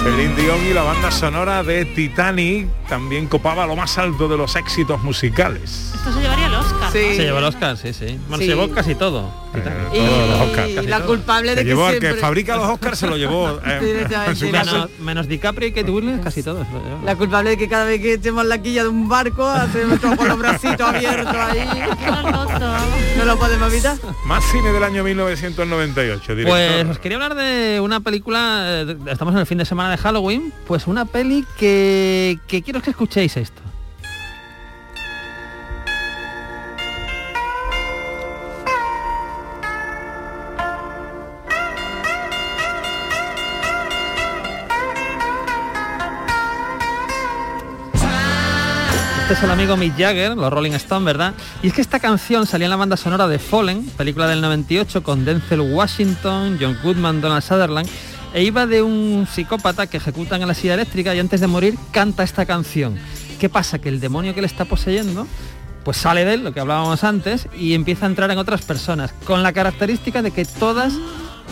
Celine Dion y la banda sonora de Titanic también copaba lo más alto de los éxitos musicales. Se llevó el Oscar, sí, sí. Bueno, Sí. se llevó casi todo. Y, todos los Oscars. Y la culpable Se de que llevó al que fabrica los Oscars se lo llevó [LAUGHS] eh. Menos, menos DiCaprio y Kate Winslet, casi todo. se lo llevó. La culpable de que cada vez que estemos la quilla de un barco hacemos todo con los bracitos abiertos ahí. [LAUGHS] No lo podemos evitar. Más cine del año 1998, director. Pues os quería hablar de una película, eh, estamos en el fin de semana de Halloween, pues una peli que, que quiero que escuchéis esto. Es el amigo Mick Jagger, los Rolling Stones, ¿verdad? Y es que esta canción salía en la banda sonora de Fallen, película del 98 con Denzel Washington, John Goodman, Donald Sutherland, e iba de un psicópata que ejecutan en la silla eléctrica y antes de morir canta esta canción. ¿Qué pasa? Que el demonio que le está poseyendo pues sale de él, lo que hablábamos antes, y empieza a entrar en otras personas, con la característica de que todas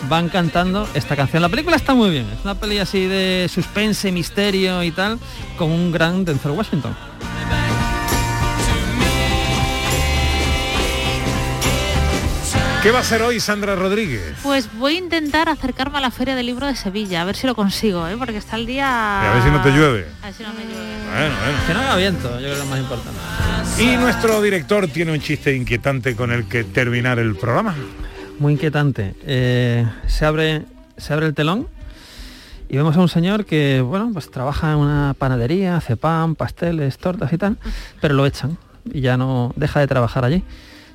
van cantando esta canción. La película está muy bien, es una peli así de suspense, misterio y tal, con un gran Denzel Washington. ¿Qué va a hacer hoy Sandra Rodríguez? Pues voy a intentar acercarme a la Feria del Libro de Sevilla, a ver si lo consigo, ¿eh? porque está el día... Y a ver si no te llueve. A ver si no me llueve. Bueno, bueno. Que no haga viento, yo creo que es lo más importante. Y nuestro director tiene un chiste inquietante con el que terminar el programa. Muy inquietante. Eh, se, abre, se abre el telón y vemos a un señor que, bueno, pues trabaja en una panadería, hace pan, pasteles, tortas y tal, pero lo echan y ya no deja de trabajar allí.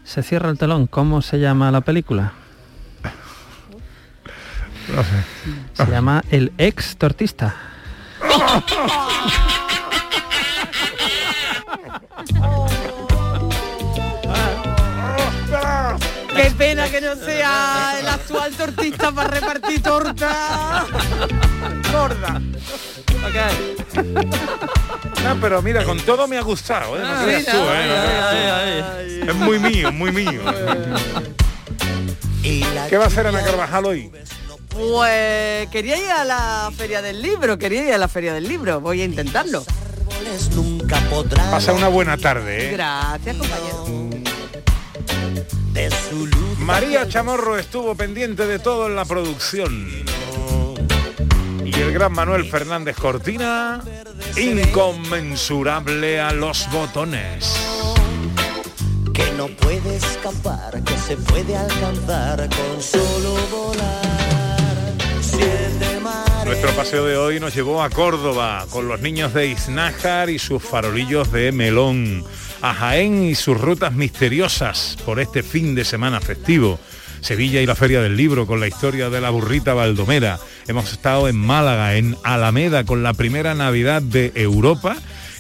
Se cierra el telón. ¿Cómo se llama la película? No sé. Se llama El ex tortista. [LAUGHS] Que no sea el actual tortista para repartir torta. Gorda. No, pero mira, con todo me ha gustado, ¿eh? No Ah, creas mira, tú, ¿eh? No ay, creas tú. ay, ay, Es muy mío, muy mío. ¿Qué va a hacer Ana Carvajal hoy? Pues quería ir a la feria del libro, quería ir a la feria del libro, voy a intentarlo. Pasa una buena tarde, ¿eh? Gracias, compañero. María Chamorro estuvo pendiente de todo en la producción. Y el gran Manuel Fernández Cortina, inconmensurable a los botones. que no puede escapar, que se puede alcanzar con solo volar. Siete mares. Nuestro paseo de hoy nos llevó a Córdoba con los niños de Iznájar y sus farolillos de melón, a Jaén y sus rutas misteriosas por este fin de semana festivo. Sevilla y la Feria del Libro con la historia de la burrita Baldomera. Hemos estado en Málaga, en Alameda, con la primera Navidad de Europa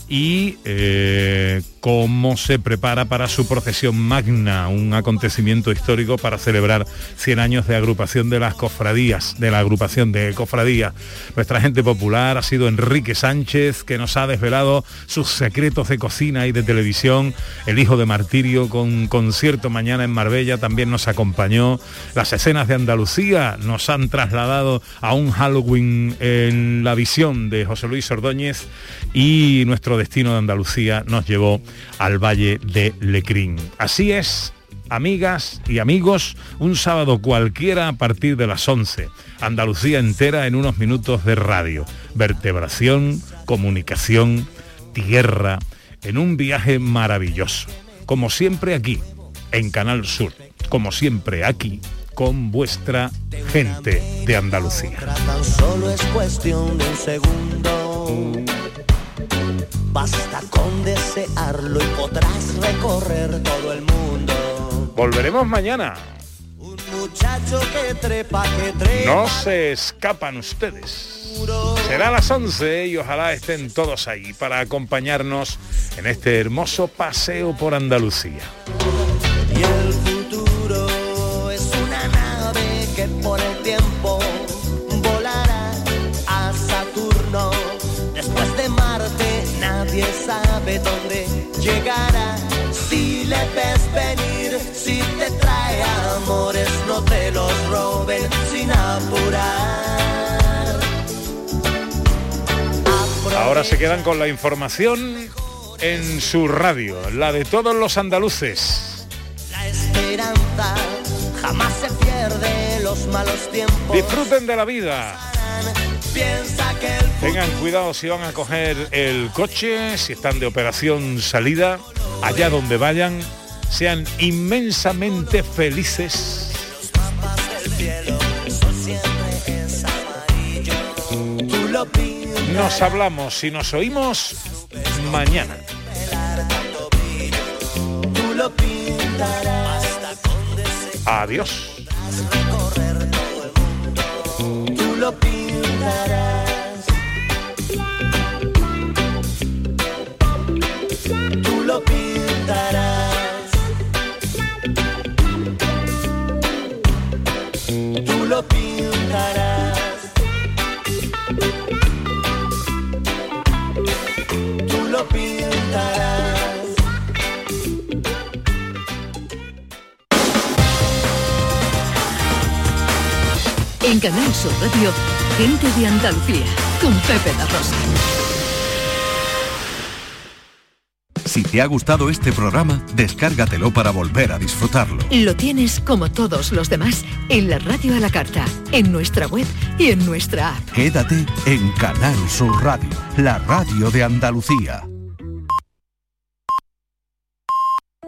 y eh, cómo se prepara para su procesión magna, un acontecimiento histórico para celebrar 100 años de agrupación de las cofradías, de la agrupación de cofradías. Nuestra gente popular ha sido Enrique Sánchez, que nos ha desvelado sus secretos de cocina y de televisión. El hijo de Martirio con concierto mañana en Marbella también nos acompañó. Las escenas de Andalucía nos han trasladado a un Halloween en la visión de José Luis Ordóñez y nuestro destino de Andalucía nos llevó al Valle de Lecrín. Así es, amigas y amigos, un sábado cualquiera a partir de las 11. Andalucía entera en unos minutos de radio. Vertebración, comunicación, tierra, en un viaje maravilloso. Como siempre aquí, en Canal Sur. Como siempre aquí, con vuestra gente de Andalucía. Basta con desearlo y podrás recorrer todo el mundo. Volveremos mañana. Muchacho que trepa, que trepa. No se escapan ustedes. Será a las 11 y ojalá estén todos ahí para acompañarnos en este hermoso paseo por Andalucía. Y el futuro es una nave que por el nadie sabe dónde llegará. Si le ves venir, si te trae amores, no te los roben sin apurar. Ahora se quedan con la información en su radio, la de todos los andaluces. La esperanza jamás se pierde los malos tiempos. Disfruten de la vida. Tengan cuidado si van a coger el coche, si están de operación salida, allá donde vayan, sean inmensamente felices. Nos hablamos y nos oímos mañana. Adiós. Mundo. Tú lo pintarás. Tú lo pintarás. Tú lo pintarás. En Canal Sur Radio, gente de Andalucía, con Pepe da Rosa. Si te ha gustado este programa, descárgatelo para volver a disfrutarlo. Lo tienes como todos los demás en la radio a la carta, en nuestra web y en nuestra app. Quédate en Canal Sur Radio, la radio de Andalucía.